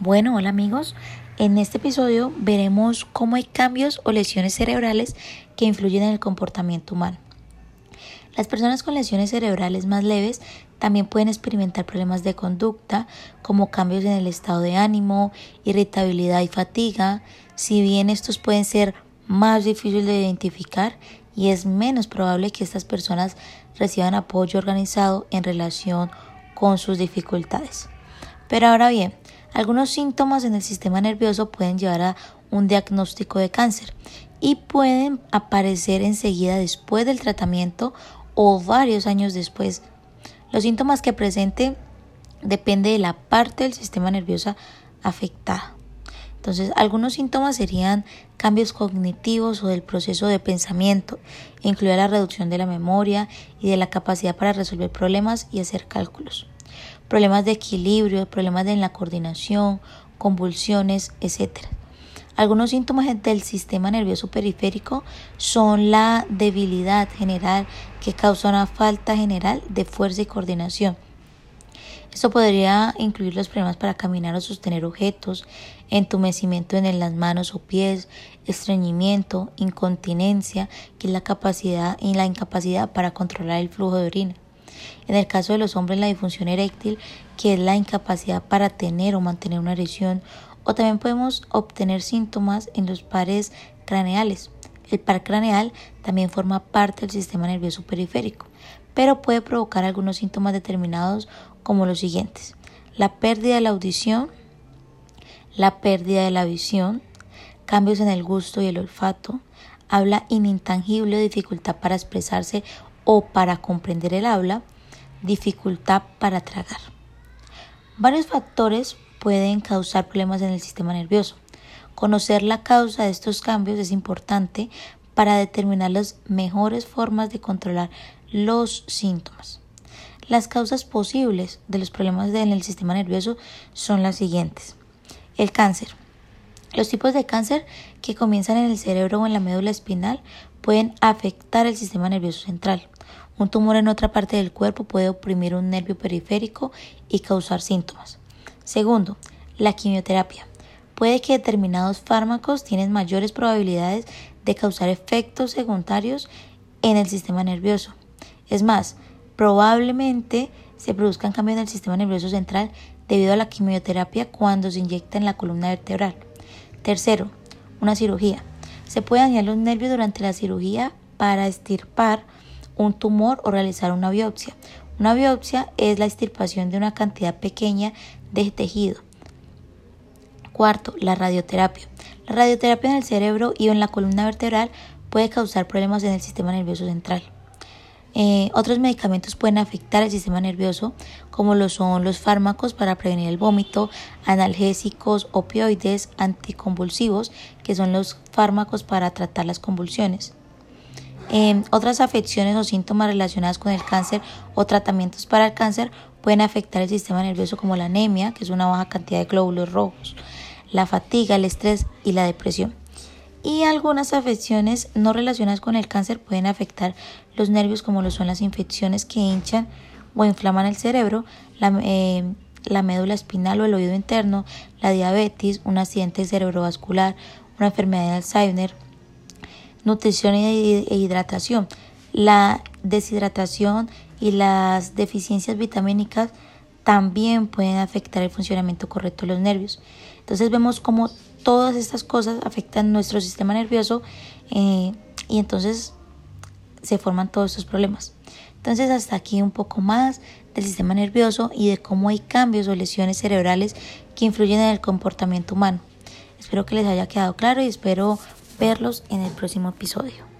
Bueno, hola amigos. En este episodio veremos cómo hay cambios o lesiones cerebrales que influyen en el comportamiento humano. Las personas con lesiones cerebrales más leves también pueden experimentar problemas de conducta como cambios en el estado de ánimo, irritabilidad y fatiga, si bien estos pueden ser más difíciles de identificar y es menos probable que estas personas reciban apoyo organizado en relación con sus dificultades. Pero ahora bien, algunos síntomas en el sistema nervioso pueden llevar a un diagnóstico de cáncer y pueden aparecer enseguida después del tratamiento o varios años después. Los síntomas que presente depende de la parte del sistema nervioso afectada. Entonces, algunos síntomas serían cambios cognitivos o del proceso de pensamiento, incluida la reducción de la memoria y de la capacidad para resolver problemas y hacer cálculos problemas de equilibrio, problemas en la coordinación, convulsiones, etc. Algunos síntomas del sistema nervioso periférico son la debilidad general que causa una falta general de fuerza y coordinación. Esto podría incluir los problemas para caminar o sostener objetos, entumecimiento en las manos o pies, estreñimiento, incontinencia, que es la capacidad la incapacidad para controlar el flujo de orina. En el caso de los hombres, la disfunción eréctil, que es la incapacidad para tener o mantener una erección, o también podemos obtener síntomas en los pares craneales. El par craneal también forma parte del sistema nervioso periférico, pero puede provocar algunos síntomas determinados como los siguientes. La pérdida de la audición, la pérdida de la visión, cambios en el gusto y el olfato, habla inintangible o dificultad para expresarse o para comprender el habla, dificultad para tragar. Varios factores pueden causar problemas en el sistema nervioso. Conocer la causa de estos cambios es importante para determinar las mejores formas de controlar los síntomas. Las causas posibles de los problemas en el sistema nervioso son las siguientes. El cáncer. Los tipos de cáncer que comienzan en el cerebro o en la médula espinal pueden afectar el sistema nervioso central. Un tumor en otra parte del cuerpo puede oprimir un nervio periférico y causar síntomas. Segundo, la quimioterapia. Puede que determinados fármacos tienen mayores probabilidades de causar efectos secundarios en el sistema nervioso. Es más, probablemente se produzcan cambios en el sistema nervioso central debido a la quimioterapia cuando se inyecta en la columna vertebral. Tercero, una cirugía. Se puede dañar los nervios durante la cirugía para estirpar un tumor o realizar una biopsia. Una biopsia es la extirpación de una cantidad pequeña de tejido. Cuarto, la radioterapia. La radioterapia en el cerebro y en la columna vertebral puede causar problemas en el sistema nervioso central. Eh, otros medicamentos pueden afectar el sistema nervioso, como lo son los fármacos para prevenir el vómito, analgésicos, opioides, anticonvulsivos, que son los fármacos para tratar las convulsiones. Em, otras afecciones o síntomas relacionados con el cáncer o tratamientos para el cáncer pueden afectar el sistema nervioso como la anemia, que es una baja cantidad de glóbulos rojos, la fatiga, el estrés y la depresión. Y algunas afecciones no relacionadas con el cáncer pueden afectar los nervios como lo son las infecciones que hinchan o inflaman el cerebro, la, em, la médula espinal o el oído interno, la diabetes, un accidente cerebrovascular, una enfermedad de Alzheimer, nutrición e hidratación. La deshidratación y las deficiencias vitamínicas también pueden afectar el funcionamiento correcto de los nervios. Entonces vemos cómo todas estas cosas afectan nuestro sistema nervioso eh, y entonces se forman todos estos problemas. Entonces hasta aquí un poco más del sistema nervioso y de cómo hay cambios o lesiones cerebrales que influyen en el comportamiento humano. Espero que les haya quedado claro y espero verlos en el próximo episodio.